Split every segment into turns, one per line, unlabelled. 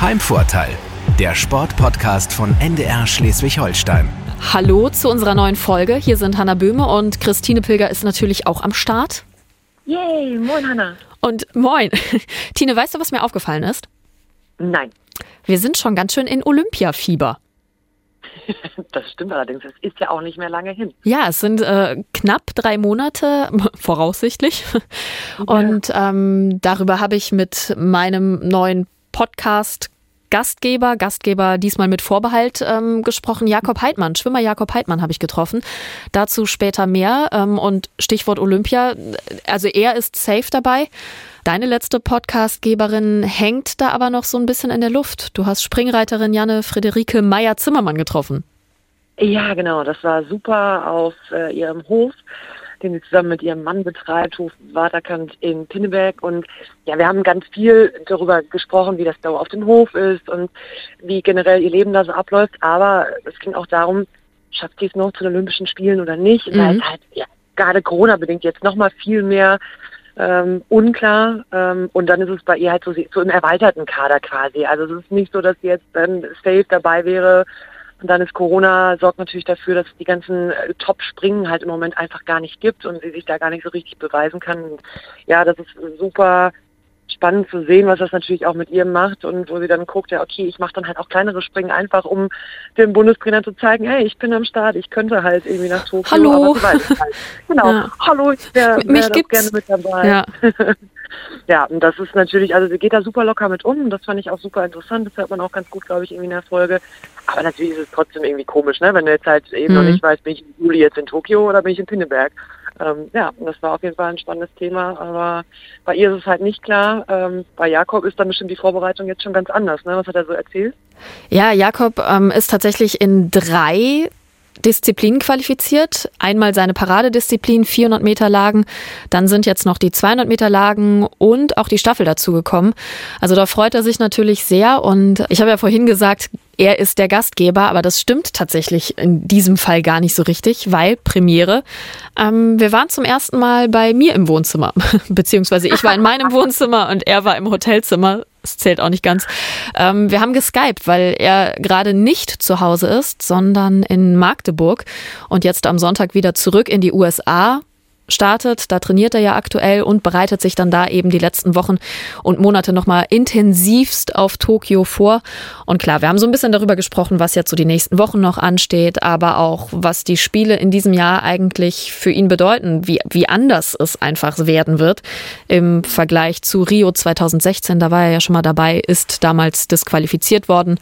Heimvorteil, der Sportpodcast von NDR Schleswig-Holstein.
Hallo zu unserer neuen Folge. Hier sind Hanna Böhme und Christine Pilger ist natürlich auch am Start.
Yay, moin Hanna.
Und moin. Tine, weißt du, was mir aufgefallen ist?
Nein.
Wir sind schon ganz schön in Olympiafieber.
Das stimmt allerdings. Es ist ja auch nicht mehr lange hin.
Ja, es sind äh, knapp drei Monate, voraussichtlich. Und ähm, darüber habe ich mit meinem neuen Podcast Gastgeber, Gastgeber diesmal mit Vorbehalt ähm, gesprochen, Jakob Heidmann, Schwimmer Jakob Heidmann habe ich getroffen. Dazu später mehr ähm, und Stichwort Olympia. Also er ist safe dabei. Deine letzte Podcastgeberin hängt da aber noch so ein bisschen in der Luft. Du hast Springreiterin Janne Friederike Meyer-Zimmermann getroffen.
Ja, genau. Das war super auf äh, ihrem Hof den sie zusammen mit ihrem Mann betreibt, Hof Waterkant in Pinneberg. Und ja, wir haben ganz viel darüber gesprochen, wie das da auf dem Hof ist und wie generell ihr Leben da so abläuft. Aber es ging auch darum, schafft sie es noch zu den Olympischen Spielen oder nicht? Mhm. Da ist halt ja, gerade Corona-bedingt jetzt nochmal viel mehr ähm, unklar. Ähm, und dann ist es bei ihr halt so, so im erweiterten Kader quasi. Also es ist nicht so, dass sie jetzt dann safe dabei wäre, und dann ist Corona, sorgt natürlich dafür, dass es die ganzen äh, Top-Springen halt im Moment einfach gar nicht gibt und sie sich da gar nicht so richtig beweisen kann. Ja, das ist super spannend zu sehen, was das natürlich auch mit ihr macht und wo sie dann guckt, ja okay, ich mache dann halt auch kleinere Springen einfach, um dem Bundestrainer zu zeigen, hey, ich bin am Start, ich könnte halt irgendwie nach Tokio.
Hallo.
Halt. Genau, ja. hallo, ich wäre wär gerne mit dabei. Ja. ja, und das ist natürlich, also sie geht da super locker mit um und das fand ich auch super interessant, das hört man auch ganz gut, glaube ich, irgendwie in der Folge. Aber natürlich ist es trotzdem irgendwie komisch, ne? wenn du jetzt halt eben mhm. noch nicht weißt, bin ich im Juli jetzt in Tokio oder bin ich in Pinneberg. Ähm, ja, das war auf jeden Fall ein spannendes Thema, aber bei ihr ist es halt nicht klar. Ähm, bei Jakob ist dann bestimmt die Vorbereitung jetzt schon ganz anders. Ne? Was hat er so erzählt?
Ja, Jakob ähm, ist tatsächlich in drei Disziplinen qualifiziert. Einmal seine Paradedisziplin, 400 Meter Lagen. Dann sind jetzt noch die 200 Meter Lagen und auch die Staffel dazugekommen. Also da freut er sich natürlich sehr. Und ich habe ja vorhin gesagt, er ist der Gastgeber, aber das stimmt tatsächlich in diesem Fall gar nicht so richtig, weil Premiere. Ähm, wir waren zum ersten Mal bei mir im Wohnzimmer, beziehungsweise ich war in meinem Wohnzimmer und er war im Hotelzimmer. Das zählt auch nicht ganz. Ähm, wir haben geskypt, weil er gerade nicht zu Hause ist, sondern in Magdeburg und jetzt am Sonntag wieder zurück in die USA startet. Da trainiert er ja aktuell und bereitet sich dann da eben die letzten Wochen und Monate nochmal intensivst auf Tokio vor. Und klar, wir haben so ein bisschen darüber gesprochen, was jetzt so die nächsten Wochen noch ansteht, aber auch, was die Spiele in diesem Jahr eigentlich für ihn bedeuten, wie, wie anders es einfach werden wird im Vergleich zu Rio 2016. Da war er ja schon mal dabei, ist damals disqualifiziert worden.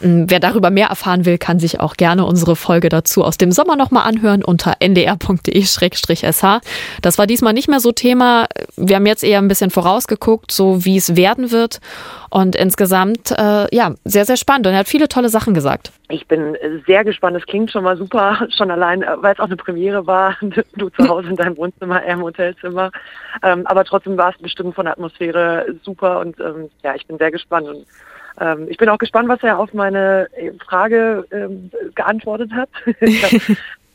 Hm, wer darüber mehr erfahren will, kann sich auch gerne unsere Folge dazu aus dem Sommer nochmal anhören unter ndr.de-sh. Das war diesmal nicht mehr so Thema. Wir haben jetzt eher ein bisschen vorausgeguckt, so wie es werden wird. Und insgesamt, äh, ja, sehr, sehr spannend. Und er hat viele tolle Sachen gesagt.
Ich bin sehr gespannt. Es klingt schon mal super, schon allein, äh, weil es auch eine Premiere war. Du zu Hause in deinem Wohnzimmer, er im Hotelzimmer. Ähm, aber trotzdem war es bestimmt von der Atmosphäre super. Und ähm, ja, ich bin sehr gespannt. Und ähm, ich bin auch gespannt, was er auf meine äh, Frage ähm, geantwortet hat.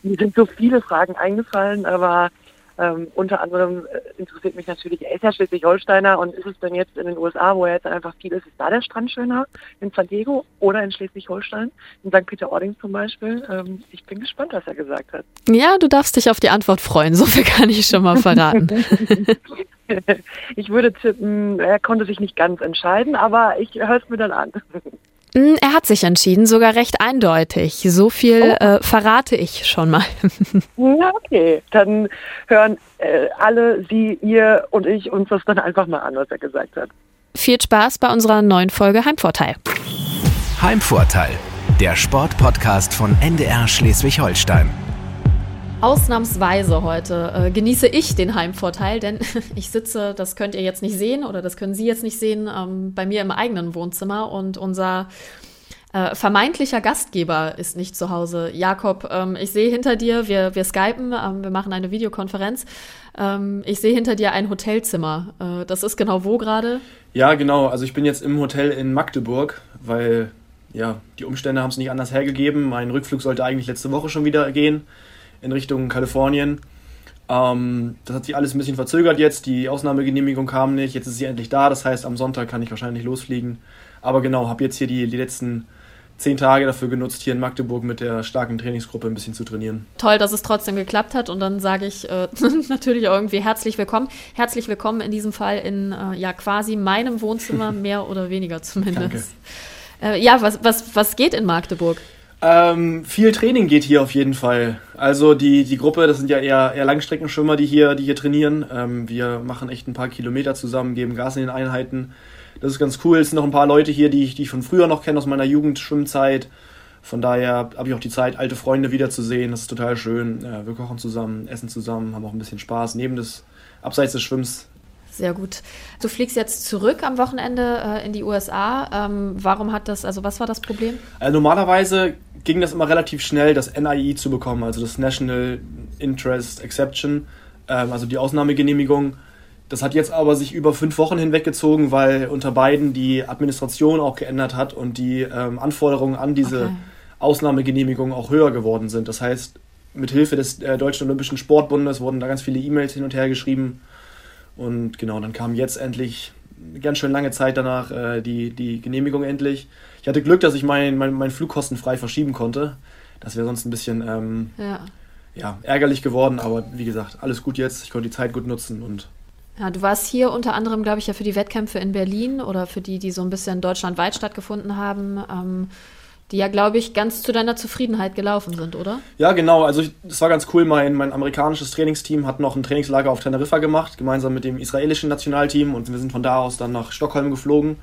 Mir sind so viele Fragen eingefallen, aber ähm, unter anderem äh, interessiert mich natürlich, er ist ja Schleswig-Holsteiner und ist es denn jetzt in den USA, wo er jetzt einfach viel ist, ist da der Strand schöner? In San Diego oder in Schleswig-Holstein? In St. Peter-Ording zum Beispiel? Ähm, ich bin gespannt, was er gesagt hat.
Ja, du darfst dich auf die Antwort freuen. So viel kann ich schon mal verraten.
ich würde tippen, er konnte sich nicht ganz entscheiden, aber ich höre es mir dann an.
Hm, er hat sich entschieden, sogar recht eindeutig. So viel oh. äh, verrate ich schon mal.
Ja, okay. Dann hören äh, alle, Sie, ihr und ich uns das dann einfach mal an, was er gesagt hat.
Viel Spaß bei unserer neuen Folge Heimvorteil.
Heimvorteil, der Sportpodcast von NDR Schleswig-Holstein.
Ausnahmsweise heute äh, genieße ich den Heimvorteil, denn ich sitze, das könnt ihr jetzt nicht sehen oder das können Sie jetzt nicht sehen, ähm, bei mir im eigenen Wohnzimmer und unser äh, vermeintlicher Gastgeber ist nicht zu Hause. Jakob, ähm, ich sehe hinter dir, wir, wir skypen, ähm, wir machen eine Videokonferenz. Ähm, ich sehe hinter dir ein Hotelzimmer. Äh, das ist genau wo gerade?
Ja, genau. Also ich bin jetzt im Hotel in Magdeburg, weil ja, die Umstände haben es nicht anders hergegeben. Mein Rückflug sollte eigentlich letzte Woche schon wieder gehen in Richtung Kalifornien. Ähm, das hat sich alles ein bisschen verzögert jetzt. Die Ausnahmegenehmigung kam nicht. Jetzt ist sie endlich da. Das heißt, am Sonntag kann ich wahrscheinlich losfliegen. Aber genau, habe jetzt hier die, die letzten zehn Tage dafür genutzt, hier in Magdeburg mit der starken Trainingsgruppe ein bisschen zu trainieren.
Toll, dass es trotzdem geklappt hat. Und dann sage ich äh, natürlich irgendwie herzlich willkommen. Herzlich willkommen in diesem Fall in äh, ja quasi meinem Wohnzimmer, mehr oder weniger zumindest. Äh, ja, was, was, was geht in Magdeburg?
Ähm, viel Training geht hier auf jeden Fall. Also die, die Gruppe, das sind ja eher, eher Langstreckenschwimmer, die hier, die hier trainieren. Ähm, wir machen echt ein paar Kilometer zusammen, geben Gas in den Einheiten. Das ist ganz cool. Es sind noch ein paar Leute hier, die ich, die ich von früher noch kenne, aus meiner Jugendschwimmzeit. Von daher habe ich auch die Zeit, alte Freunde wiederzusehen. Das ist total schön. Ja, wir kochen zusammen, essen zusammen, haben auch ein bisschen Spaß. Neben des, abseits des Schwimmens
sehr gut. Du fliegst jetzt zurück am Wochenende äh, in die USA. Ähm, warum hat das, also was war das Problem?
Also normalerweise ging das immer relativ schnell, das NIE zu bekommen, also das National Interest Exception, ähm, also die Ausnahmegenehmigung. Das hat jetzt aber sich über fünf Wochen hinweggezogen, weil unter beiden die Administration auch geändert hat und die ähm, Anforderungen an diese okay. Ausnahmegenehmigung auch höher geworden sind. Das heißt, mit Hilfe des äh, Deutschen Olympischen Sportbundes wurden da ganz viele E-Mails hin und her geschrieben und genau, dann kam jetzt endlich, ganz schön lange Zeit danach, äh, die, die Genehmigung endlich. Ich hatte Glück, dass ich meinen mein, mein Flugkosten frei verschieben konnte. Das wäre sonst ein bisschen ähm, ja. ja. ärgerlich geworden, aber wie gesagt, alles gut jetzt. Ich konnte die Zeit gut nutzen und
ja, du warst hier unter anderem, glaube ich, ja für die Wettkämpfe in Berlin oder für die, die so ein bisschen deutschlandweit stattgefunden haben. Ähm, die ja, glaube ich, ganz zu deiner Zufriedenheit gelaufen sind, oder?
Ja, genau. Also es war ganz cool. Mein, mein amerikanisches Trainingsteam hat noch ein Trainingslager auf Teneriffa gemacht, gemeinsam mit dem israelischen Nationalteam. Und wir sind von da aus dann nach Stockholm geflogen,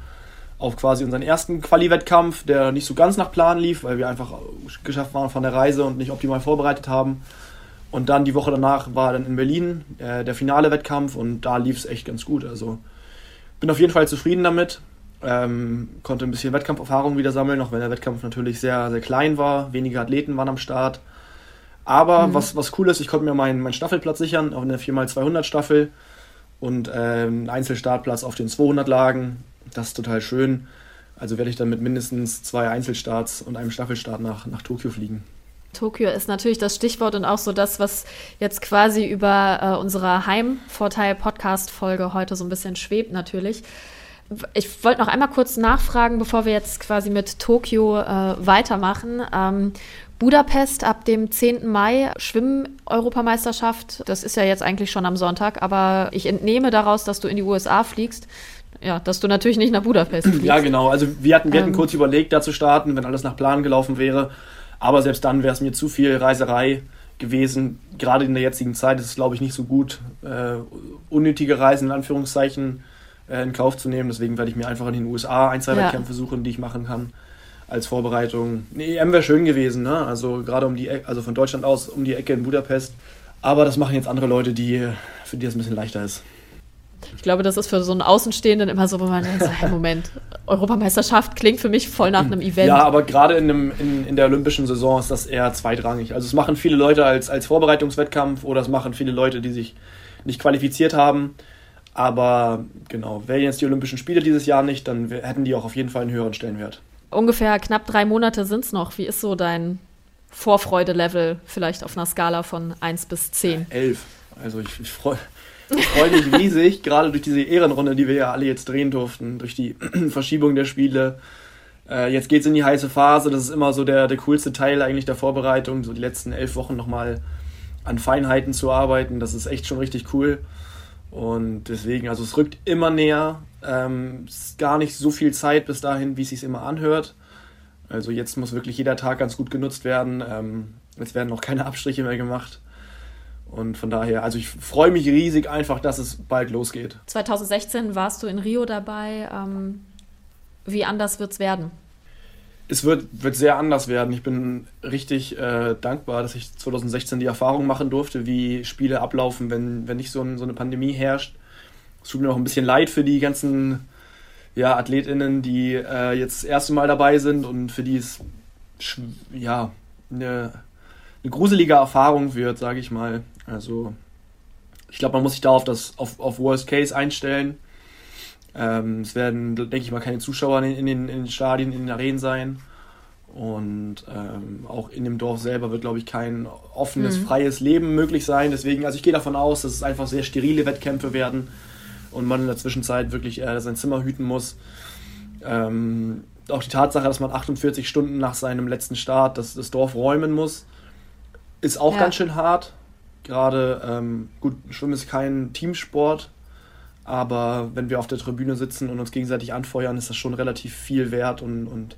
auf quasi unseren ersten Quali-Wettkampf, der nicht so ganz nach Plan lief, weil wir einfach geschafft waren von der Reise und nicht optimal vorbereitet haben. Und dann die Woche danach war dann in Berlin äh, der finale Wettkampf und da lief es echt ganz gut. Also bin auf jeden Fall zufrieden damit. Ähm, konnte ein bisschen Wettkampferfahrung wieder sammeln, auch wenn der Wettkampf natürlich sehr, sehr klein war. Wenige Athleten waren am Start. Aber mhm. was, was cool ist, ich konnte mir meinen, meinen Staffelplatz sichern auf einer 4x200 Staffel und ähm, einen Einzelstartplatz auf den 200 Lagen. Das ist total schön. Also werde ich dann mit mindestens zwei Einzelstarts und einem Staffelstart nach, nach Tokio fliegen.
Tokio ist natürlich das Stichwort und auch so das, was jetzt quasi über äh, unsere Heimvorteil-Podcast-Folge heute so ein bisschen schwebt natürlich ich wollte noch einmal kurz nachfragen, bevor wir jetzt quasi mit Tokio äh, weitermachen. Ähm, Budapest ab dem 10. Mai, Schwimm-Europameisterschaft. Das ist ja jetzt eigentlich schon am Sonntag, aber ich entnehme daraus, dass du in die USA fliegst. Ja, dass du natürlich nicht nach Budapest fliegst.
Ja, genau. Also wir hatten, wir hatten ähm, kurz überlegt, da zu starten, wenn alles nach Plan gelaufen wäre. Aber selbst dann wäre es mir zu viel Reiserei gewesen. Gerade in der jetzigen Zeit ist es, glaube ich, nicht so gut, äh, unnötige Reisen in Anführungszeichen äh, in Kauf zu nehmen. Deswegen werde ich mir einfach in den USA ein, zwei ja. Wettkämpfe suchen, die ich machen kann als Vorbereitung. Eine EM wäre schön gewesen, ne? Also gerade um die Ecke, also von Deutschland aus um die Ecke in Budapest. Aber das machen jetzt andere Leute, die, für die das ein bisschen leichter ist.
Ich glaube, das ist für so einen Außenstehenden immer so, wo man denkt, hey, Moment, Europameisterschaft klingt für mich voll nach einem Event.
Ja, aber gerade in, in, in der olympischen Saison ist das eher zweitrangig. Also es machen viele Leute als, als Vorbereitungswettkampf oder es machen viele Leute, die sich nicht qualifiziert haben. Aber genau, wären jetzt die Olympischen Spiele dieses Jahr nicht, dann hätten die auch auf jeden Fall einen höheren Stellenwert.
Ungefähr knapp drei Monate sind es noch. Wie ist so dein Vorfreude-Level vielleicht auf einer Skala von 1 bis 10?
Ja, 11. Also ich, ich freue freu mich riesig, gerade durch diese Ehrenrunde, die wir ja alle jetzt drehen durften, durch die Verschiebung der Spiele. Äh, jetzt geht es in die heiße Phase. Das ist immer so der, der coolste Teil eigentlich der Vorbereitung, so die letzten elf Wochen nochmal an Feinheiten zu arbeiten. Das ist echt schon richtig cool. Und deswegen, also es rückt immer näher. Ähm, ist gar nicht so viel Zeit bis dahin, wie es sich immer anhört. Also jetzt muss wirklich jeder Tag ganz gut genutzt werden. Ähm, es werden noch keine Abstriche mehr gemacht. Und von daher, also ich freue mich riesig einfach, dass es bald losgeht.
2016 warst du in Rio dabei. Ähm, wie anders wird es werden?
Es wird, wird sehr anders werden. Ich bin richtig äh, dankbar, dass ich 2016 die Erfahrung machen durfte, wie Spiele ablaufen, wenn, wenn nicht so, ein, so eine Pandemie herrscht. Es tut mir auch ein bisschen leid für die ganzen ja, AthletInnen, die äh, jetzt das erste Mal dabei sind und für die es ja, eine, eine gruselige Erfahrung wird, sage ich mal. Also ich glaube, man muss sich da auf, das, auf, auf Worst Case einstellen. Ähm, es werden, denke ich mal, keine Zuschauer in, in, den, in den Stadien, in den Arenen sein. Und ähm, auch in dem Dorf selber wird, glaube ich, kein offenes, mhm. freies Leben möglich sein. Deswegen, also ich gehe davon aus, dass es einfach sehr sterile Wettkämpfe werden und man in der Zwischenzeit wirklich äh, sein Zimmer hüten muss. Ähm, auch die Tatsache, dass man 48 Stunden nach seinem letzten Start das, das Dorf räumen muss, ist auch ja. ganz schön hart. Gerade, ähm, gut, Schwimmen ist kein Teamsport, aber wenn wir auf der Tribüne sitzen und uns gegenseitig anfeuern, ist das schon relativ viel wert und, und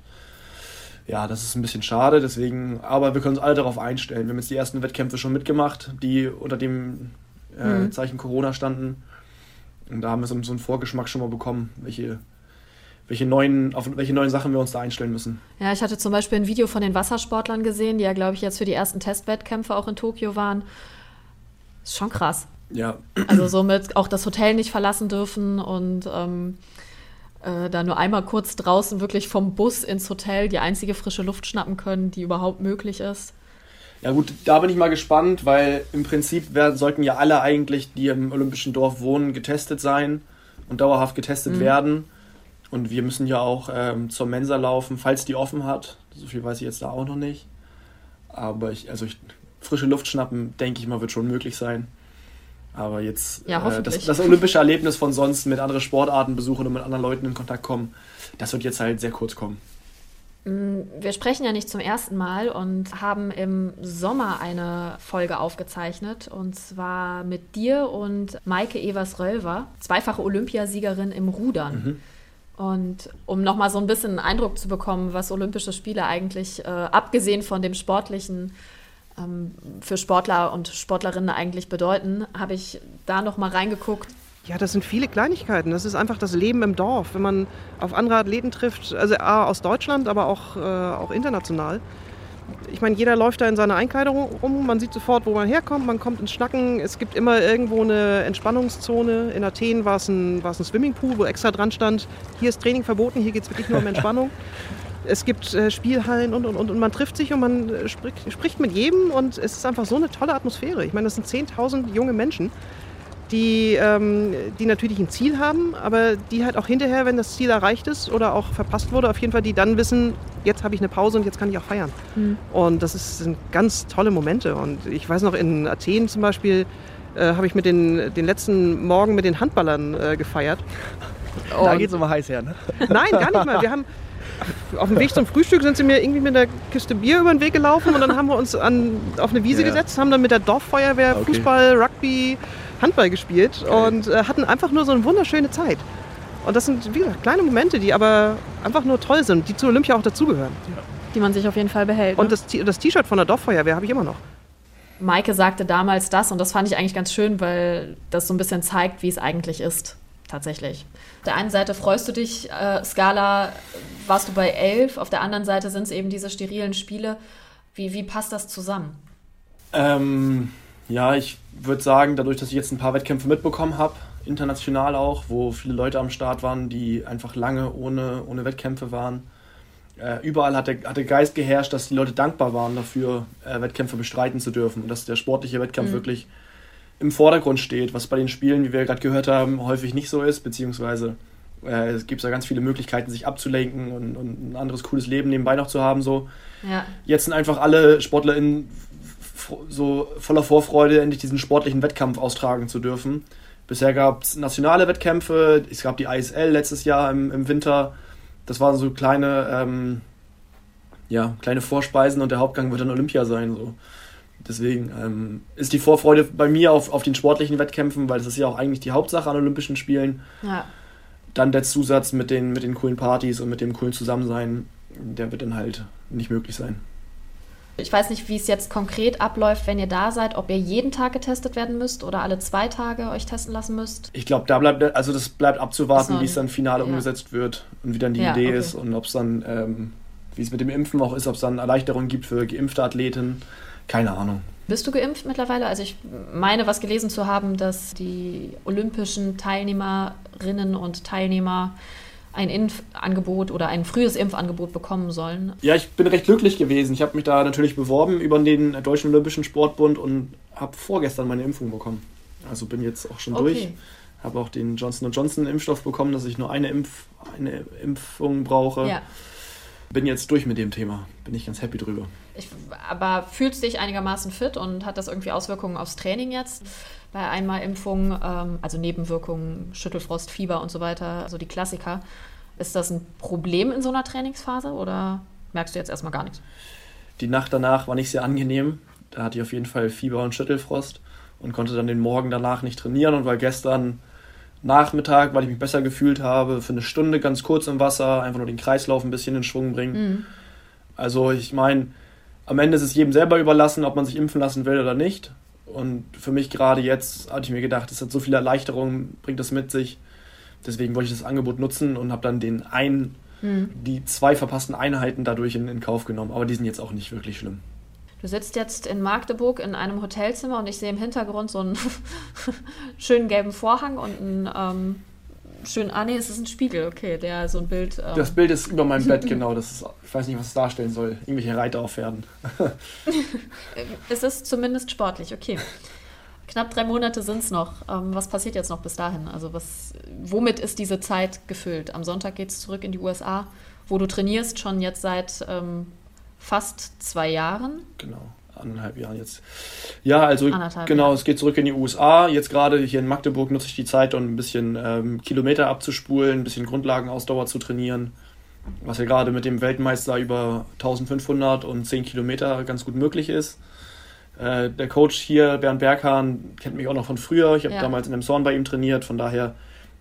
ja, das ist ein bisschen schade, deswegen, aber wir können uns alle darauf einstellen. Wir haben jetzt die ersten Wettkämpfe schon mitgemacht, die unter dem äh, mhm. Zeichen Corona standen. Und da haben wir so, so einen Vorgeschmack schon mal bekommen, welche, welche, neuen, auf welche neuen Sachen wir uns da einstellen müssen.
Ja, ich hatte zum Beispiel ein Video von den Wassersportlern gesehen, die ja, glaube ich, jetzt für die ersten Testwettkämpfe auch in Tokio waren. Ist schon krass.
Ja.
Also somit auch das Hotel nicht verlassen dürfen und ähm, äh, da nur einmal kurz draußen wirklich vom Bus ins Hotel die einzige frische Luft schnappen können, die überhaupt möglich ist.
Ja gut, da bin ich mal gespannt, weil im Prinzip werden, sollten ja alle eigentlich, die im Olympischen Dorf wohnen, getestet sein und dauerhaft getestet mhm. werden. Und wir müssen ja auch ähm, zur Mensa laufen, falls die offen hat. So viel weiß ich jetzt da auch noch nicht. Aber ich, also ich, frische Luft schnappen, denke ich mal, wird schon möglich sein. Aber jetzt
ja,
äh, das, das, olympische Erlebnis von sonst mit anderen Sportarten besuchen und mit anderen Leuten in Kontakt kommen, das wird jetzt halt sehr kurz kommen.
Mm, wir sprechen ja nicht zum ersten Mal und haben im Sommer eine Folge aufgezeichnet und zwar mit dir und Maike Evers-Rölver, zweifache Olympiasiegerin im Rudern. Mhm. Und um nochmal so ein bisschen einen Eindruck zu bekommen, was Olympische Spiele eigentlich, äh, abgesehen von dem sportlichen, für Sportler und Sportlerinnen eigentlich bedeuten, habe ich da nochmal reingeguckt.
Ja, das sind viele Kleinigkeiten. Das ist einfach das Leben im Dorf. Wenn man auf andere Athleten trifft, also A, aus Deutschland, aber auch, äh, auch international. Ich meine, jeder läuft da in seiner Einkleidung rum, man sieht sofort, wo man herkommt, man kommt ins Schnacken. Es gibt immer irgendwo eine Entspannungszone. In Athen war es ein, war es ein Swimmingpool, wo extra dran stand, hier ist Training verboten, hier geht es wirklich nur um Entspannung. es gibt äh, Spielhallen und, und, und, und man trifft sich und man äh, spricht, spricht mit jedem und es ist einfach so eine tolle Atmosphäre. Ich meine, das sind 10.000 junge Menschen, die, ähm, die natürlich ein Ziel haben, aber die halt auch hinterher, wenn das Ziel erreicht ist oder auch verpasst wurde, auf jeden Fall die dann wissen, jetzt habe ich eine Pause und jetzt kann ich auch feiern. Mhm. Und das ist, sind ganz tolle Momente. Und ich weiß noch, in Athen zum Beispiel äh, habe ich mit den, den letzten Morgen mit den Handballern äh, gefeiert.
da geht es immer heiß her, ne?
Nein, gar nicht mal. Wir haben, auf dem Weg zum Frühstück sind sie mir irgendwie mit einer Kiste Bier über den Weg gelaufen und dann haben wir uns an, auf eine Wiese ja. gesetzt, haben dann mit der Dorffeuerwehr okay. Fußball, Rugby, Handball gespielt okay. und äh, hatten einfach nur so eine wunderschöne Zeit. Und das sind, wie gesagt, kleine Momente, die aber einfach nur toll sind, die zu Olympia auch dazugehören. Ja.
Die man sich auf jeden Fall behält.
Und ne? das T-Shirt von der Dorffeuerwehr habe ich immer noch.
Maike sagte damals das und das fand ich eigentlich ganz schön, weil das so ein bisschen zeigt, wie es eigentlich ist tatsächlich. Auf der einen Seite freust du dich, äh, Skala, warst du bei elf, auf der anderen Seite sind es eben diese sterilen Spiele. Wie, wie passt das zusammen?
Ähm, ja, ich würde sagen, dadurch, dass ich jetzt ein paar Wettkämpfe mitbekommen habe, international auch, wo viele Leute am Start waren, die einfach lange ohne, ohne Wettkämpfe waren. Äh, überall hat der, hat der Geist geherrscht, dass die Leute dankbar waren dafür, äh, Wettkämpfe bestreiten zu dürfen und dass der sportliche Wettkampf mhm. wirklich im Vordergrund steht, was bei den Spielen, wie wir gerade gehört haben, häufig nicht so ist, beziehungsweise äh, es gibt ja ganz viele Möglichkeiten, sich abzulenken und, und, ein anderes cooles Leben nebenbei noch zu haben. So.
Ja.
Jetzt sind einfach alle SportlerInnen so voller Vorfreude, endlich diesen sportlichen Wettkampf austragen zu dürfen. Bisher gab es nationale Wettkämpfe, es gab die ISL letztes Jahr im, im Winter. Das waren so kleine, ähm, ja, kleine Vorspeisen und der Hauptgang wird dann Olympia sein. So. Deswegen ähm, ist die Vorfreude bei mir auf, auf den sportlichen Wettkämpfen, weil das ist ja auch eigentlich die Hauptsache an Olympischen Spielen.
Ja.
Dann der Zusatz mit den, mit den coolen Partys und mit dem coolen Zusammensein, der wird dann halt nicht möglich sein.
Ich weiß nicht, wie es jetzt konkret abläuft, wenn ihr da seid, ob ihr jeden Tag getestet werden müsst oder alle zwei Tage euch testen lassen müsst.
Ich glaube, da bleibt, also das bleibt abzuwarten, wie es dann final ja. umgesetzt wird und wie dann die ja, Idee okay. ist und ob es dann, ähm, wie es mit dem Impfen auch ist, ob es dann Erleichterungen gibt für geimpfte Athleten. Keine Ahnung.
Bist du geimpft mittlerweile? Also ich meine, was gelesen zu haben, dass die olympischen Teilnehmerinnen und Teilnehmer ein Impfangebot oder ein frühes Impfangebot bekommen sollen.
Ja, ich bin recht glücklich gewesen. Ich habe mich da natürlich beworben über den Deutschen Olympischen Sportbund und habe vorgestern meine Impfung bekommen. Also bin jetzt auch schon okay. durch. Habe auch den Johnson Johnson Impfstoff bekommen, dass ich nur eine, Impf eine Impfung brauche.
Ja.
Bin jetzt durch mit dem Thema. Bin ich ganz happy drüber.
Ich, aber fühlst du dich einigermaßen fit und hat das irgendwie Auswirkungen aufs Training jetzt? Bei Einmalimpfung, ähm, also Nebenwirkungen, Schüttelfrost, Fieber und so weiter, also die Klassiker. Ist das ein Problem in so einer Trainingsphase oder merkst du jetzt erstmal gar nichts?
Die Nacht danach war nicht sehr angenehm. Da hatte ich auf jeden Fall Fieber und Schüttelfrost und konnte dann den Morgen danach nicht trainieren und war gestern Nachmittag, weil ich mich besser gefühlt habe, für eine Stunde ganz kurz im Wasser, einfach nur den Kreislauf ein bisschen in Schwung bringen. Mhm. Also ich meine, am Ende ist es jedem selber überlassen, ob man sich impfen lassen will oder nicht. Und für mich gerade jetzt hatte ich mir gedacht, es hat so viele Erleichterungen, bringt das mit sich. Deswegen wollte ich das Angebot nutzen und habe dann den einen, mhm. die zwei verpassten Einheiten dadurch in, in Kauf genommen. Aber die sind jetzt auch nicht wirklich schlimm.
Du sitzt jetzt in Magdeburg in einem Hotelzimmer und ich sehe im Hintergrund so einen schönen gelben Vorhang und einen ähm, schönen, ah nee, es ist ein Spiegel, okay, der so ein Bild.
Ähm das Bild ist über meinem Bett, genau. Das ist, ich weiß nicht, was es darstellen soll. Irgendwelche Reiter auf Pferden.
es ist zumindest sportlich, okay. Knapp drei Monate sind es noch. Ähm, was passiert jetzt noch bis dahin? Also was, womit ist diese Zeit gefüllt? Am Sonntag geht es zurück in die USA, wo du trainierst, schon jetzt seit ähm, fast zwei Jahren.
Genau, anderthalb Jahren jetzt. Ja, also anderthalb genau, Jahre. es geht zurück in die USA. Jetzt gerade hier in Magdeburg nutze ich die Zeit, um ein bisschen ähm, Kilometer abzuspulen, ein bisschen Grundlagenausdauer zu trainieren. Was ja gerade mit dem Weltmeister über 1500 und 10 Kilometer ganz gut möglich ist. Äh, der Coach hier, Bernd Berghahn, kennt mich auch noch von früher. Ich habe ja. damals in einem Zorn bei ihm trainiert. Von daher,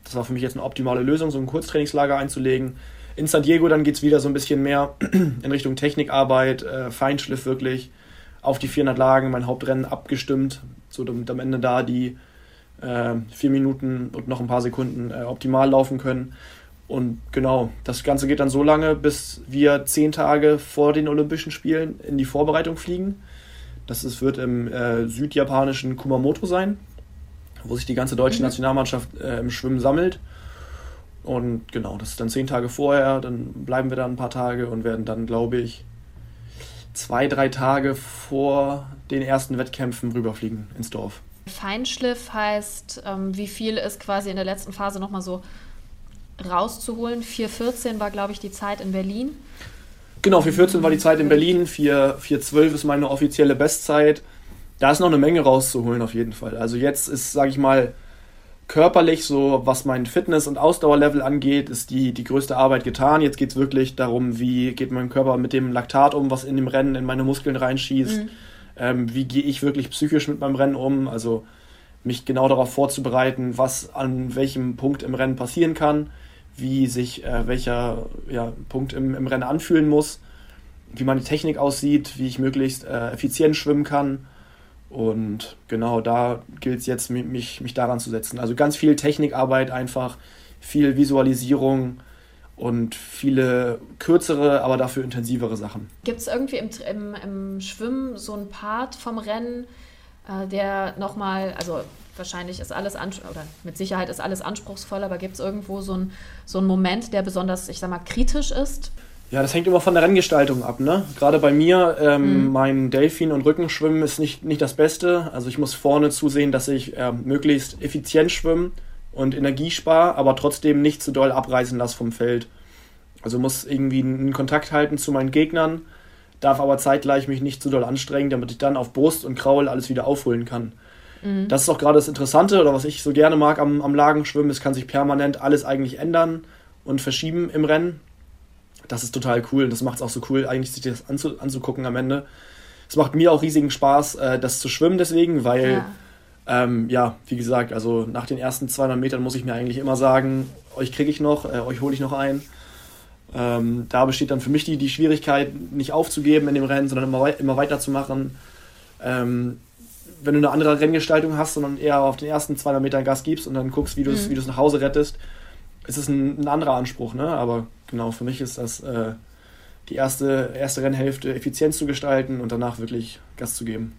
das war für mich jetzt eine optimale Lösung, so ein Kurztrainingslager einzulegen. In San Diego dann geht es wieder so ein bisschen mehr in Richtung Technikarbeit, äh, Feinschliff wirklich, auf die 400 Lagen, mein Hauptrennen abgestimmt, so damit am Ende da die äh, vier Minuten und noch ein paar Sekunden äh, optimal laufen können. Und genau, das Ganze geht dann so lange, bis wir zehn Tage vor den Olympischen Spielen in die Vorbereitung fliegen. Das ist, wird im äh, südjapanischen Kumamoto sein, wo sich die ganze deutsche mhm. Nationalmannschaft äh, im Schwimmen sammelt. Und genau, das ist dann zehn Tage vorher, dann bleiben wir da ein paar Tage und werden dann, glaube ich, zwei, drei Tage vor den ersten Wettkämpfen rüberfliegen ins Dorf.
Feinschliff heißt, ähm, wie viel ist quasi in der letzten Phase nochmal so rauszuholen? 4,14 war, glaube ich, die Zeit in Berlin.
Genau, 4,14 war die Zeit in Berlin, 4,12 ist meine offizielle Bestzeit. Da ist noch eine Menge rauszuholen auf jeden Fall. Also jetzt ist, sage ich mal, körperlich, so was mein Fitness- und Ausdauerlevel angeht, ist die, die größte Arbeit getan. Jetzt geht es wirklich darum, wie geht mein Körper mit dem Laktat um, was in dem Rennen in meine Muskeln reinschießt. Mhm. Ähm, wie gehe ich wirklich psychisch mit meinem Rennen um? Also mich genau darauf vorzubereiten, was an welchem Punkt im Rennen passieren kann, wie sich äh, welcher ja, Punkt im, im Rennen anfühlen muss, wie meine Technik aussieht, wie ich möglichst äh, effizient schwimmen kann und genau da gilt es jetzt, mich, mich daran zu setzen. Also ganz viel Technikarbeit einfach, viel Visualisierung und viele kürzere, aber dafür intensivere Sachen.
Gibt es irgendwie im, im, im, Schwimmen so einen Part vom Rennen, äh, der nochmal, also wahrscheinlich ist alles, oder mit Sicherheit ist alles anspruchsvoll, aber gibt es irgendwo so einen so Moment, der besonders, ich sag mal, kritisch ist?
Ja, das hängt immer von der Renngestaltung ab. Ne? Gerade bei mir, ähm, mhm. mein Delfin- und Rückenschwimmen ist nicht, nicht das Beste. Also ich muss vorne zusehen, dass ich äh, möglichst effizient schwimme und Energie spare, aber trotzdem nicht zu doll abreißen lasse vom Feld. Also muss irgendwie einen Kontakt halten zu meinen Gegnern, darf aber zeitgleich mich nicht zu doll anstrengen, damit ich dann auf Brust und Kraul alles wieder aufholen kann. Mhm. Das ist auch gerade das Interessante oder was ich so gerne mag am, am Lagenschwimmen. Es kann sich permanent alles eigentlich ändern und verschieben im Rennen das ist total cool. Das macht es auch so cool, eigentlich sich das anzu anzugucken am Ende. Es macht mir auch riesigen Spaß, äh, das zu schwimmen deswegen, weil, ja. Ähm, ja. wie gesagt, also nach den ersten 200 Metern muss ich mir eigentlich immer sagen, euch kriege ich noch, äh, euch hole ich noch ein. Ähm, da besteht dann für mich die, die Schwierigkeit, nicht aufzugeben in dem Rennen, sondern immer, immer weiterzumachen. Ähm, wenn du eine andere Renngestaltung hast, sondern eher auf den ersten 200 Metern Gas gibst und dann guckst, wie du es mhm. nach Hause rettest, ist es ein, ein anderer Anspruch. Ne? Aber genau, für mich ist das äh, die erste, erste Rennhälfte effizient zu gestalten und danach wirklich Gas zu geben.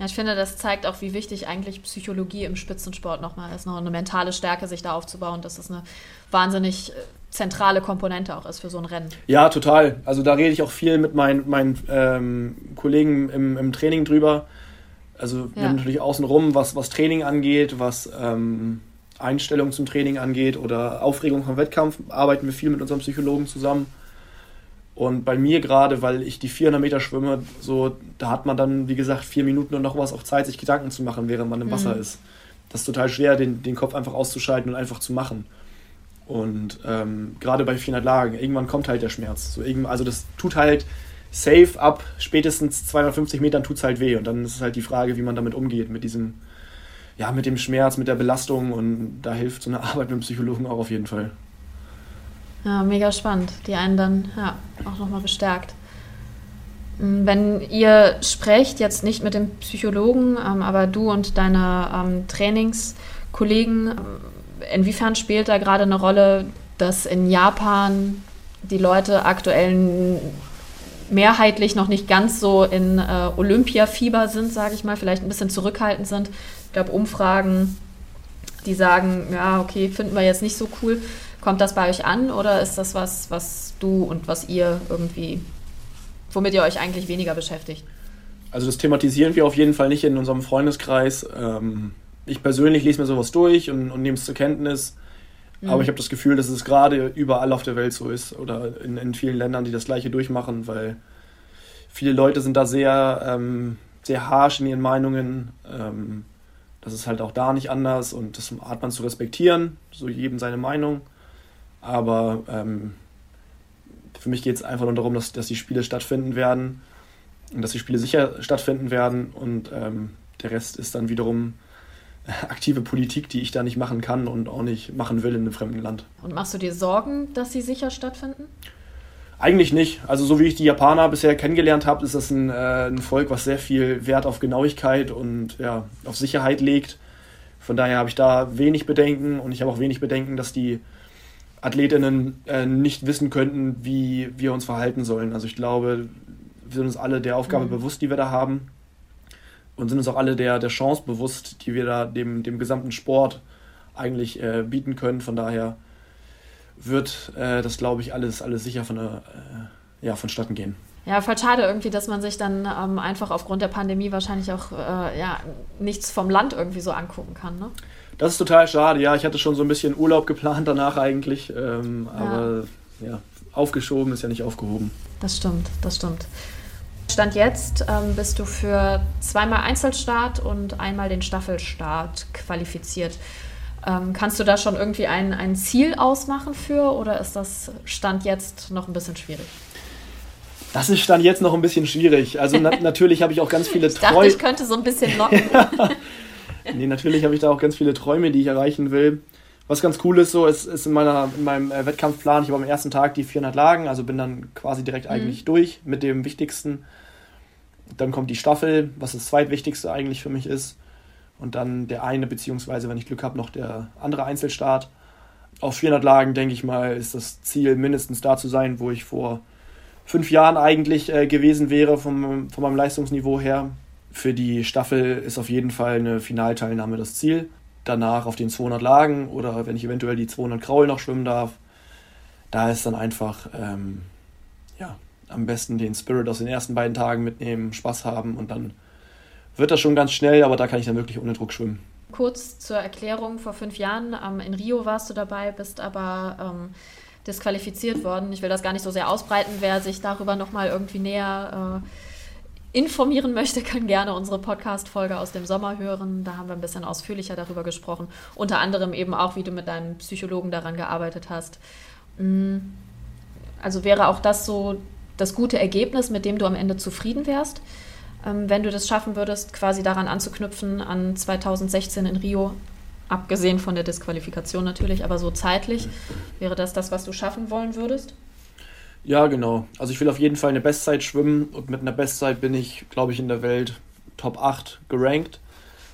Ja, ich finde, das zeigt auch, wie wichtig eigentlich Psychologie im Spitzensport nochmal ist, noch eine mentale Stärke sich da aufzubauen, dass das eine wahnsinnig äh, zentrale Komponente auch ist für so ein Rennen.
Ja, total. Also da rede ich auch viel mit meinen, meinen ähm, Kollegen im, im Training drüber. Also ja. wir haben natürlich außenrum, was, was Training angeht, was ähm, Einstellung zum Training angeht oder Aufregung vom Wettkampf, arbeiten wir viel mit unserem Psychologen zusammen. Und bei mir gerade, weil ich die 400 Meter schwimme, so, da hat man dann, wie gesagt, vier Minuten und noch was auch Zeit, sich Gedanken zu machen, während man im mhm. Wasser ist. Das ist total schwer, den, den Kopf einfach auszuschalten und einfach zu machen. Und ähm, gerade bei 400 Lagen, irgendwann kommt halt der Schmerz. So, also das tut halt safe ab spätestens 250 Metern tut es halt weh. Und dann ist es halt die Frage, wie man damit umgeht, mit diesem, ja, mit dem Schmerz, mit der Belastung. Und da hilft so eine Arbeit mit einem Psychologen auch auf jeden Fall.
Ja, mega spannend, die einen dann ja, auch nochmal bestärkt. Hm, wenn ihr sprecht, jetzt nicht mit dem Psychologen, ähm, aber du und deine ähm, Trainingskollegen, ähm, inwiefern spielt da gerade eine Rolle, dass in Japan die Leute aktuell mehrheitlich noch nicht ganz so in äh, Olympiafieber sind, sage ich mal, vielleicht ein bisschen zurückhaltend sind. Ich glaube, Umfragen, die sagen, ja, okay, finden wir jetzt nicht so cool. Kommt das bei euch an oder ist das was, was du und was ihr irgendwie, womit ihr euch eigentlich weniger beschäftigt?
Also das thematisieren wir auf jeden Fall nicht in unserem Freundeskreis. Ähm, ich persönlich lese mir sowas durch und, und nehme es zur Kenntnis. Mhm. Aber ich habe das Gefühl, dass es gerade überall auf der Welt so ist oder in, in vielen Ländern, die das gleiche durchmachen, weil viele Leute sind da sehr, ähm, sehr harsh in ihren Meinungen. Ähm, das ist halt auch da nicht anders und das hat man zu respektieren, so jedem seine Meinung. Aber ähm, für mich geht es einfach nur darum, dass, dass die Spiele stattfinden werden und dass die Spiele sicher stattfinden werden und ähm, der Rest ist dann wiederum aktive Politik, die ich da nicht machen kann und auch nicht machen will in einem fremden Land.
Und machst du dir Sorgen, dass sie sicher stattfinden?
Eigentlich nicht. Also so wie ich die Japaner bisher kennengelernt habe, ist das ein, äh, ein Volk, was sehr viel Wert auf Genauigkeit und ja, auf Sicherheit legt. Von daher habe ich da wenig Bedenken und ich habe auch wenig Bedenken, dass die Athletinnen äh, nicht wissen könnten, wie wir uns verhalten sollen. Also ich glaube, wir sind uns alle der Aufgabe mhm. bewusst, die wir da haben und sind uns auch alle der, der Chance bewusst, die wir da dem, dem gesamten Sport eigentlich äh, bieten können. Von daher wird äh, das, glaube ich, alles, alles sicher von, der, äh, ja, vonstatten gehen.
Ja, voll schade irgendwie, dass man sich dann ähm, einfach aufgrund der Pandemie wahrscheinlich auch äh, ja, nichts vom Land irgendwie so angucken kann. Ne?
Das ist total schade. Ja, ich hatte schon so ein bisschen Urlaub geplant danach eigentlich. Ähm, ja. Aber ja, aufgeschoben ist ja nicht aufgehoben.
Das stimmt, das stimmt. Stand jetzt ähm, bist du für zweimal Einzelstart und einmal den Staffelstart qualifiziert. Ähm, kannst du da schon irgendwie ein, ein Ziel ausmachen für oder ist das Stand jetzt noch ein bisschen schwierig?
Das ist Stand jetzt noch ein bisschen schwierig. Also na natürlich habe ich auch ganz viele
Träume. Ich dachte, ich könnte so ein bisschen locken.
nee, natürlich habe ich da auch ganz viele Träume, die ich erreichen will. Was ganz cool ist, so ist, ist in, meiner, in meinem äh, Wettkampfplan, ich habe am ersten Tag die 400 Lagen, also bin dann quasi direkt mhm. eigentlich durch mit dem Wichtigsten. Dann kommt die Staffel, was das zweitwichtigste eigentlich für mich ist. Und dann der eine, beziehungsweise, wenn ich Glück habe, noch der andere Einzelstart. Auf 400 Lagen, denke ich mal, ist das Ziel, mindestens da zu sein, wo ich vor fünf Jahren eigentlich äh, gewesen wäre, vom, von meinem Leistungsniveau her. Für die Staffel ist auf jeden Fall eine Finalteilnahme das Ziel. Danach auf den 200 Lagen oder wenn ich eventuell die 200 Kraul noch schwimmen darf, da ist dann einfach ähm, ja, am besten den Spirit aus den ersten beiden Tagen mitnehmen, Spaß haben und dann wird das schon ganz schnell, aber da kann ich dann wirklich ohne Druck schwimmen.
Kurz zur Erklärung, vor fünf Jahren ähm, in Rio warst du dabei, bist aber ähm, disqualifiziert worden. Ich will das gar nicht so sehr ausbreiten. Wer sich darüber nochmal irgendwie näher äh, informieren möchte, kann gerne unsere Podcast-Folge aus dem Sommer hören. Da haben wir ein bisschen ausführlicher darüber gesprochen. Unter anderem eben auch, wie du mit deinem Psychologen daran gearbeitet hast. Mm, also wäre auch das so das gute Ergebnis, mit dem du am Ende zufrieden wärst, wenn du das schaffen würdest, quasi daran anzuknüpfen an 2016 in Rio Abgesehen von der Disqualifikation natürlich, aber so zeitlich, wäre das das, was du schaffen wollen würdest?
Ja, genau. Also ich will auf jeden Fall eine Bestzeit schwimmen und mit einer Bestzeit bin ich, glaube ich, in der Welt Top 8 gerankt.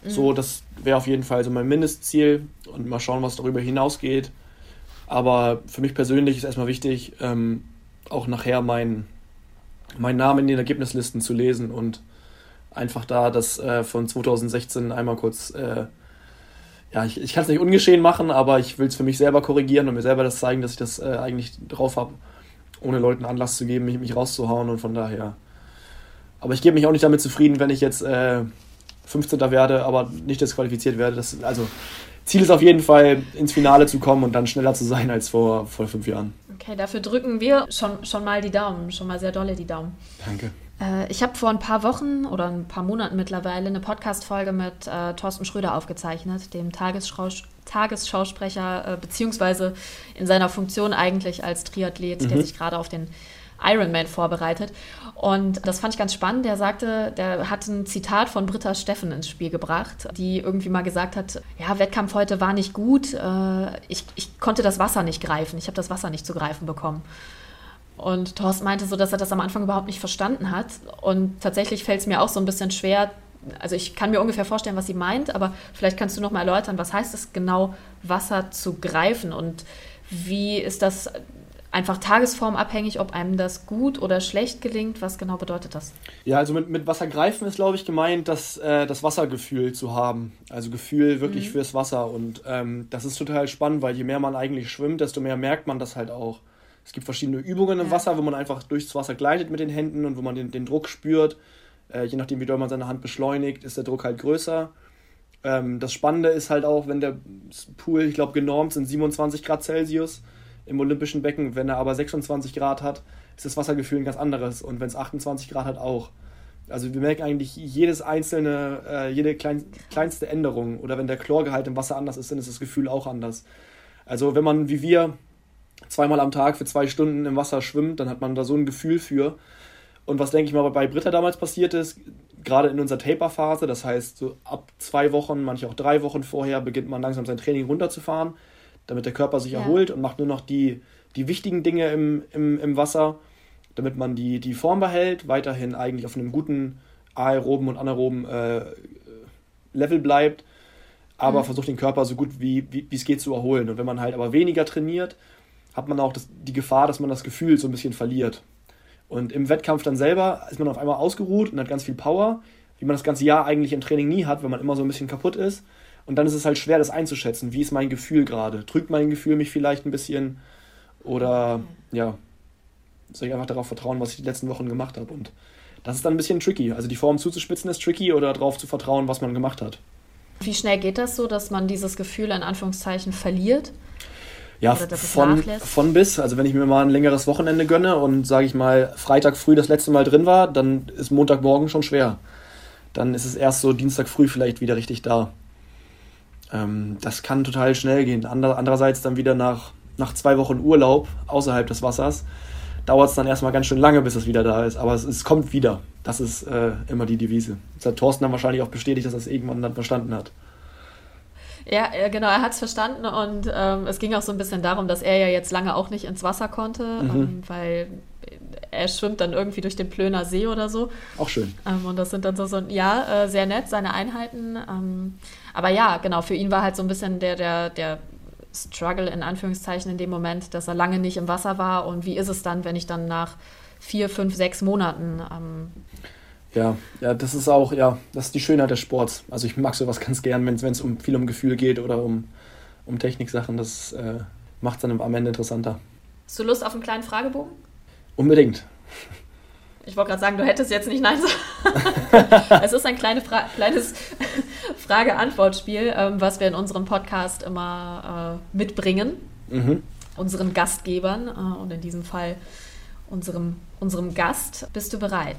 Mhm. So, das wäre auf jeden Fall so mein Mindestziel und mal schauen, was darüber hinausgeht. Aber für mich persönlich ist erstmal wichtig, ähm, auch nachher meinen mein Namen in den Ergebnislisten zu lesen und einfach da das äh, von 2016 einmal kurz äh, ja, ich, ich kann es nicht ungeschehen machen, aber ich will es für mich selber korrigieren und mir selber das zeigen, dass ich das äh, eigentlich drauf habe, ohne Leuten Anlass zu geben, mich, mich rauszuhauen und von daher. Aber ich gebe mich auch nicht damit zufrieden, wenn ich jetzt äh, 15. werde, aber nicht disqualifiziert werde. Das, also Ziel ist auf jeden Fall, ins Finale zu kommen und dann schneller zu sein als vor, vor fünf Jahren.
Okay, dafür drücken wir schon, schon mal die Daumen, schon mal sehr dolle die Daumen.
Danke.
Äh, ich habe vor ein paar Wochen oder ein paar Monaten mittlerweile eine Podcast-Folge mit äh, Thorsten Schröder aufgezeichnet, dem Tagesschaus Tagesschausprecher, äh, beziehungsweise in seiner Funktion eigentlich als Triathlet, mhm. der sich gerade auf den Ironman vorbereitet. Und das fand ich ganz spannend. Der sagte, der hat ein Zitat von Britta Steffen ins Spiel gebracht, die irgendwie mal gesagt hat, ja, Wettkampf heute war nicht gut. Äh, ich, ich konnte das Wasser nicht greifen. Ich habe das Wasser nicht zu greifen bekommen. Und Thorsten meinte so, dass er das am Anfang überhaupt nicht verstanden hat. Und tatsächlich fällt es mir auch so ein bisschen schwer. Also ich kann mir ungefähr vorstellen, was sie meint, aber vielleicht kannst du noch mal erläutern, was heißt es genau, Wasser zu greifen und wie ist das einfach tagesformabhängig, ob einem das gut oder schlecht gelingt. Was genau bedeutet das?
Ja, also mit, mit Wasser greifen ist, glaube ich, gemeint, das, äh, das Wassergefühl zu haben. Also Gefühl wirklich mhm. fürs Wasser. Und ähm, das ist total spannend, weil je mehr man eigentlich schwimmt, desto mehr merkt man das halt auch. Es gibt verschiedene Übungen im. Wasser, wo man einfach durchs Wasser gleitet mit den Händen und wo man den, den Druck spürt. Äh, je nachdem, wie doll man seine Hand beschleunigt, ist der Druck halt größer. Ähm, das Spannende ist halt auch, wenn der Pool, ich glaube, genormt sind 27 Grad Celsius im olympischen Becken. Wenn er aber 26 Grad hat, ist das Wassergefühl ein ganz anderes. Und wenn es 28 Grad hat, auch. Also wir merken eigentlich jedes einzelne, äh, jede klein, kleinste Änderung. Oder wenn der Chlorgehalt im Wasser anders ist, dann ist das Gefühl auch anders. Also wenn man wie wir zweimal am Tag für zwei Stunden im Wasser schwimmt, dann hat man da so ein Gefühl für. Und was, denke ich mal, bei Britta damals passiert ist, gerade in unserer Taper-Phase, das heißt, so ab zwei Wochen, manche auch drei Wochen vorher, beginnt man langsam sein Training runterzufahren damit der Körper sich ja. erholt und macht nur noch die, die wichtigen Dinge im, im, im Wasser, damit man die, die Form behält, weiterhin eigentlich auf einem guten aeroben und anaeroben äh, Level bleibt, aber mhm. versucht den Körper so gut wie, wie es geht zu erholen. Und wenn man halt aber weniger trainiert, hat man auch das, die Gefahr, dass man das Gefühl so ein bisschen verliert. Und im Wettkampf dann selber ist man auf einmal ausgeruht und hat ganz viel Power, wie man das ganze Jahr eigentlich im Training nie hat, wenn man immer so ein bisschen kaputt ist. Und dann ist es halt schwer, das einzuschätzen. Wie ist mein Gefühl gerade? Drückt mein Gefühl mich vielleicht ein bisschen? Oder ja, soll ich einfach darauf vertrauen, was ich die letzten Wochen gemacht habe? Und das ist dann ein bisschen tricky. Also die Form zuzuspitzen ist tricky oder darauf zu vertrauen, was man gemacht hat.
Wie schnell geht das so, dass man dieses Gefühl in Anführungszeichen verliert?
Ja, von, von bis. Also wenn ich mir mal ein längeres Wochenende gönne und sage ich mal Freitag früh das letzte Mal drin war, dann ist Montagmorgen schon schwer. Dann ist es erst so Dienstag früh vielleicht wieder richtig da. Ähm, das kann total schnell gehen. Ander, andererseits dann wieder nach, nach zwei Wochen Urlaub außerhalb des Wassers dauert es dann erstmal ganz schön lange, bis es wieder da ist. Aber es, es kommt wieder. Das ist äh, immer die Devise. Das hat Thorsten dann wahrscheinlich auch bestätigt, dass er es irgendwann dann verstanden hat.
Ja, genau, er hat es verstanden und ähm, es ging auch so ein bisschen darum, dass er ja jetzt lange auch nicht ins Wasser konnte, mhm. ähm, weil er schwimmt dann irgendwie durch den Plöner See oder so.
Auch schön.
Ähm, und das sind dann so, so ja, äh, sehr nett, seine Einheiten. Ähm, aber ja, genau, für ihn war halt so ein bisschen der, der, der Struggle in Anführungszeichen in dem Moment, dass er lange nicht im Wasser war. Und wie ist es dann, wenn ich dann nach vier, fünf, sechs Monaten.
Ja, ja, das ist auch, ja, das ist die Schönheit des Sports. Also ich mag sowas ganz gern, wenn es um viel um Gefühl geht oder um, um Techniksachen. Das äh, macht es dann am Ende interessanter.
Hast du Lust auf einen kleinen Fragebogen?
Unbedingt.
Ich wollte gerade sagen, du hättest jetzt nicht Nein sagen. es ist ein kleine Fra kleines Frage-Antwort-Spiel, ähm, was wir in unserem Podcast immer äh, mitbringen. Mhm. Unseren Gastgebern äh, und in diesem Fall unserem, unserem Gast. Bist du bereit?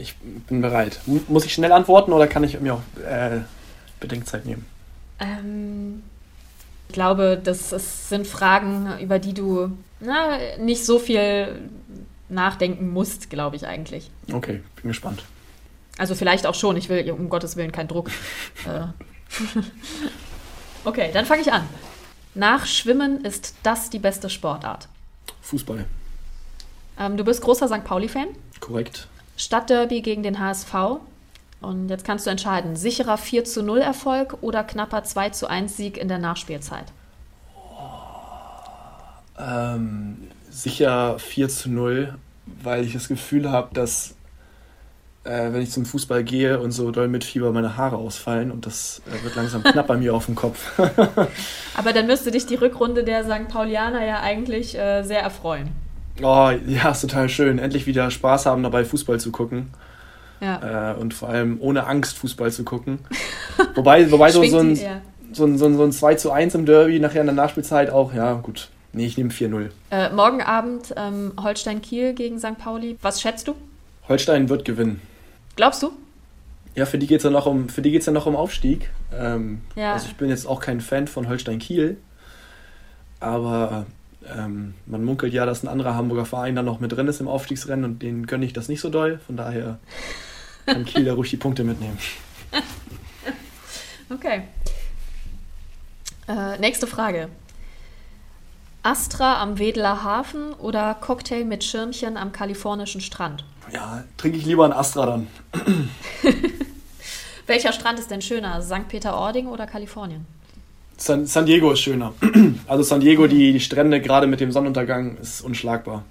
Ich bin bereit. Muss ich schnell antworten oder kann ich mir auch äh, Bedenkzeit nehmen?
Ähm, ich glaube, das ist, sind Fragen, über die du na, nicht so viel nachdenken musst, glaube ich eigentlich.
Okay, bin gespannt.
Also vielleicht auch schon, ich will um Gottes Willen keinen Druck. Äh. okay, dann fange ich an. Nach Schwimmen ist das die beste Sportart?
Fußball.
Ähm, du bist großer St. Pauli-Fan?
Korrekt.
Stadtderby gegen den HSV. Und jetzt kannst du entscheiden, sicherer 4 zu 0 Erfolg oder knapper 2 zu 1 Sieg in der Nachspielzeit?
Ähm, sicher 4 zu 0, weil ich das Gefühl habe, dass äh, wenn ich zum Fußball gehe und so doll mit Fieber meine Haare ausfallen und das äh, wird langsam knapp bei mir auf dem Kopf.
Aber dann müsste dich die Rückrunde der St. Paulianer ja eigentlich äh, sehr erfreuen.
Oh, ja, ist total schön. Endlich wieder Spaß haben dabei, Fußball zu gucken. Ja. Äh, und vor allem ohne Angst Fußball zu gucken. wobei wobei so, so, ein, so, ein, so, ein, so ein 2 zu 1 im Derby nachher in der Nachspielzeit auch, ja, gut Nee, ich nehme 4-0.
Äh, morgen Abend ähm, Holstein-Kiel gegen St. Pauli. Was schätzt du?
Holstein wird gewinnen.
Glaubst du?
Ja, für die geht es ja noch um, für die geht's ja noch um Aufstieg. Ähm,
Ja.
Also ich bin jetzt auch kein Fan von Holstein-Kiel. Aber ähm, man munkelt ja, dass ein anderer Hamburger Verein da noch mit drin ist im Aufstiegsrennen und denen gönne ich das nicht so doll. Von daher kann Kiel da ruhig die Punkte mitnehmen.
Okay. Äh, nächste Frage. Astra am Wedeler Hafen oder Cocktail mit Schirmchen am kalifornischen Strand?
Ja, trinke ich lieber ein Astra dann.
Welcher Strand ist denn schöner? St. Peter-Ording oder Kalifornien?
San, San Diego ist schöner. Also San Diego, die, die Strände gerade mit dem Sonnenuntergang ist unschlagbar.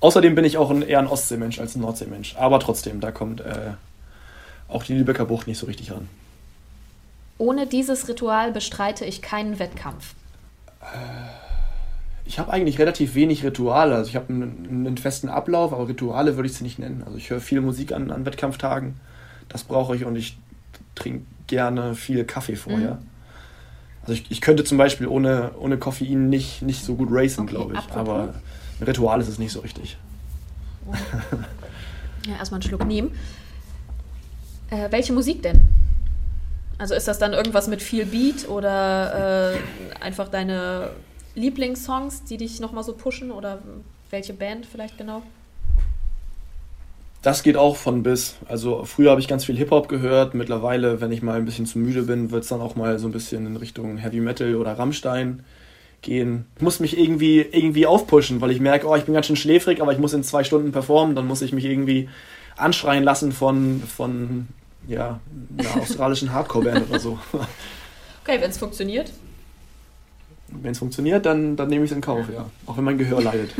Außerdem bin ich auch ein, eher ein Ostseemensch als ein Nordseemensch. Aber trotzdem, da kommt äh, auch die Lübecker Bucht nicht so richtig ran.
Ohne dieses Ritual bestreite ich keinen Wettkampf.
Ich habe eigentlich relativ wenig Rituale. Also ich habe einen, einen festen Ablauf, aber Rituale würde ich sie nicht nennen. Also ich höre viel Musik an, an Wettkampftagen. Das brauche ich und ich trinke gerne viel Kaffee vorher. Also ich, ich könnte zum Beispiel ohne, ohne Koffein nicht, nicht so gut racen,
Okay,
glaube ich.
apropos.
Aber ein Ritual ist es nicht so richtig.
Ja, erstmal einen Schluck nehmen. Äh, welche Musik denn? Also ist das dann irgendwas mit viel Beat oder äh, einfach deine Lieblingssongs, die dich nochmal so pushen oder welche Band vielleicht genau?
Das geht auch von bis. Also früher habe ich ganz viel Hip-Hop gehört. Mittlerweile, wenn ich mal ein bisschen zu müde bin, wird es dann auch mal so ein bisschen in Richtung Heavy Metal oder Rammstein gehen. Ich muss mich irgendwie, irgendwie aufpushen, weil ich merke, oh, ich bin ganz schön schläfrig, aber ich muss in zwei Stunden performen. Dann muss ich mich irgendwie anschreien lassen von, von ja, einer australischen Hardcore-Band oder so.
Okay, wenn es funktioniert.
Wenn es funktioniert, dann, dann nehme ich es in Kauf, ja. Auch wenn mein Gehör leidet.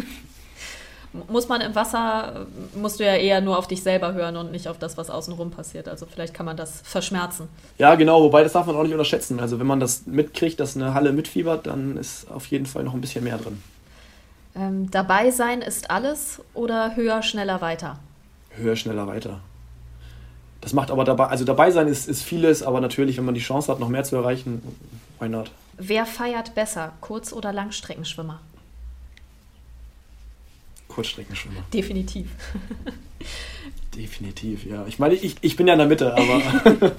Muss man im Wasser, äh, musst du ja eher nur auf dich selber hören und nicht auf das, was außenrum passiert. Also vielleicht kann man das verschmerzen.
Ja, genau, wobei das darf man auch nicht unterschätzen. Also wenn man das mitkriegt, dass eine Halle mitfiebert, dann ist auf jeden Fall noch ein bisschen mehr drin.
Ähm, dabei sein ist alles oder höher, schneller, weiter?
höher, schneller, weiter. Das macht aber dabei, also dabei sein ist, ist vieles, aber natürlich, wenn man die Chance hat, noch mehr zu erreichen, why not?
Wer feiert besser, Kurz- oder Langstreckenschwimmer?
Kurzstreckenschwimmer.
Definitiv.
Definitiv, ja. Ich meine, ich, ich bin ja in der Mitte, aber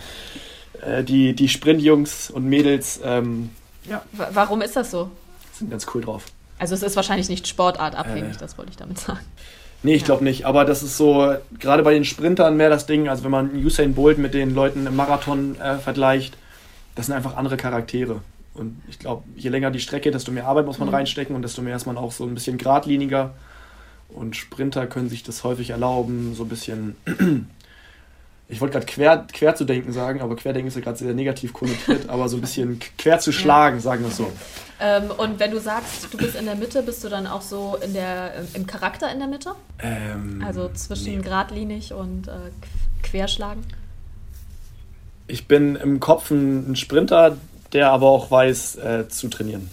äh, die, die Sprintjungs und Mädels ähm, ja,
Wa- Warum ist das so?
sind ganz cool drauf.
Also es ist wahrscheinlich nicht sportartabhängig,
Äh.
das wollte ich damit sagen.
Nee, ich
Ja.
glaube nicht, aber das ist so, gerade bei den Sprintern mehr das Ding, also wenn man Usain Bolt mit den Leuten im Marathon äh, vergleicht, das sind einfach andere Charaktere. Und ich glaube, je länger die Strecke, desto mehr Arbeit muss man
Mhm.
reinstecken und desto mehr ist man auch so ein bisschen geradliniger. Und Sprinter können sich das häufig erlauben, so ein bisschen, ich wollte gerade quer, quer zu denken sagen, aber querdenken ist ja gerade sehr negativ konnotiert, aber so ein bisschen quer zu schlagen, sagen wir es so.
Ähm, und wenn du sagst, du bist in der Mitte, bist du dann auch so in der, im Charakter in der Mitte?
Ähm,
Also zwischen
nee.
geradlinig und äh, qu- querschlagen?
Ich bin im Kopf ein, ein Sprinter, der aber auch weiß, äh, zu trainieren.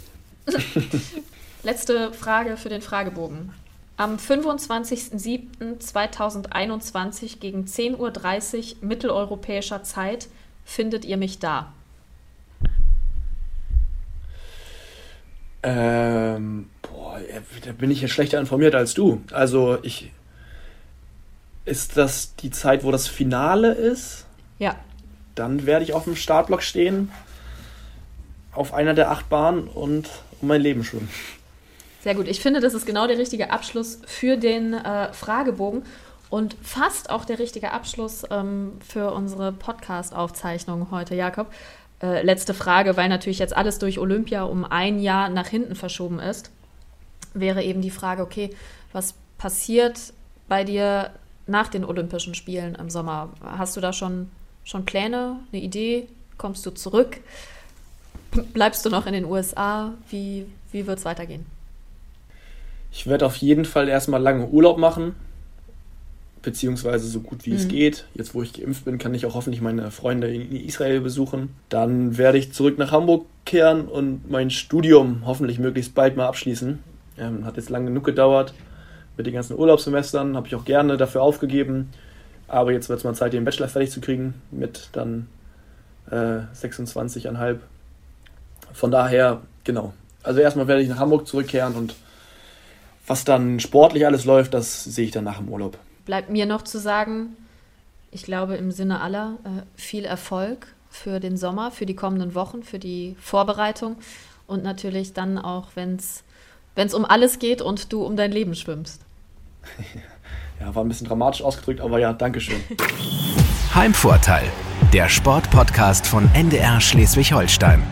Letzte Frage für den Fragebogen. Am 25.07.2021 gegen 10.30 Uhr mitteleuropäischer Zeit findet ihr mich da.
Ähm, boah, da bin ich ja schlechter informiert als du. Also ich. Ist das die Zeit, wo das Finale ist?
Ja,
Dann werde ich auf dem Startblock stehen, auf einer der acht Bahnen und um mein Leben schwimmen.
Sehr gut. Ich finde, das ist genau der richtige Abschluss für den äh, Fragebogen und fast auch der richtige Abschluss ähm, für unsere Podcast-Aufzeichnung heute, Jakob. Äh, letzte Frage, weil natürlich jetzt alles durch Olympia um ein Jahr nach hinten verschoben ist, wäre eben die Frage, okay, was passiert bei dir nach den Olympischen Spielen im Sommer? Hast du da schon, schon Pläne, eine Idee? Kommst du zurück? Bleibst du noch in den USA? Wie, wie wird es weitergehen?
Ich werde auf jeden Fall erstmal lange Urlaub machen, beziehungsweise so gut wie es
Mhm.
geht. Jetzt, wo ich geimpft bin, kann ich auch hoffentlich meine Freunde in Israel besuchen. Dann werde ich zurück nach Hamburg kehren und mein Studium hoffentlich möglichst bald mal abschließen. Ähm, hat jetzt lange genug gedauert mit den ganzen Urlaubssemestern, habe ich auch gerne dafür aufgegeben. Aber jetzt wird es mal Zeit, den Bachelor fertig zu kriegen mit dann äh, 26,5. Von daher, genau, Also erstmal werde ich nach Hamburg zurückkehren und was dann sportlich alles läuft, das sehe ich dann nach dem Urlaub.
Bleibt mir noch zu sagen, ich glaube im Sinne aller äh, viel Erfolg für den Sommer, für die kommenden Wochen, für die Vorbereitung und natürlich dann auch, wenn es um alles geht und du um dein Leben schwimmst.
ja, war ein bisschen dramatisch ausgedrückt, aber ja, Dankeschön.
Heimvorteil, der Sportpodcast von NDR Schleswig-Holstein.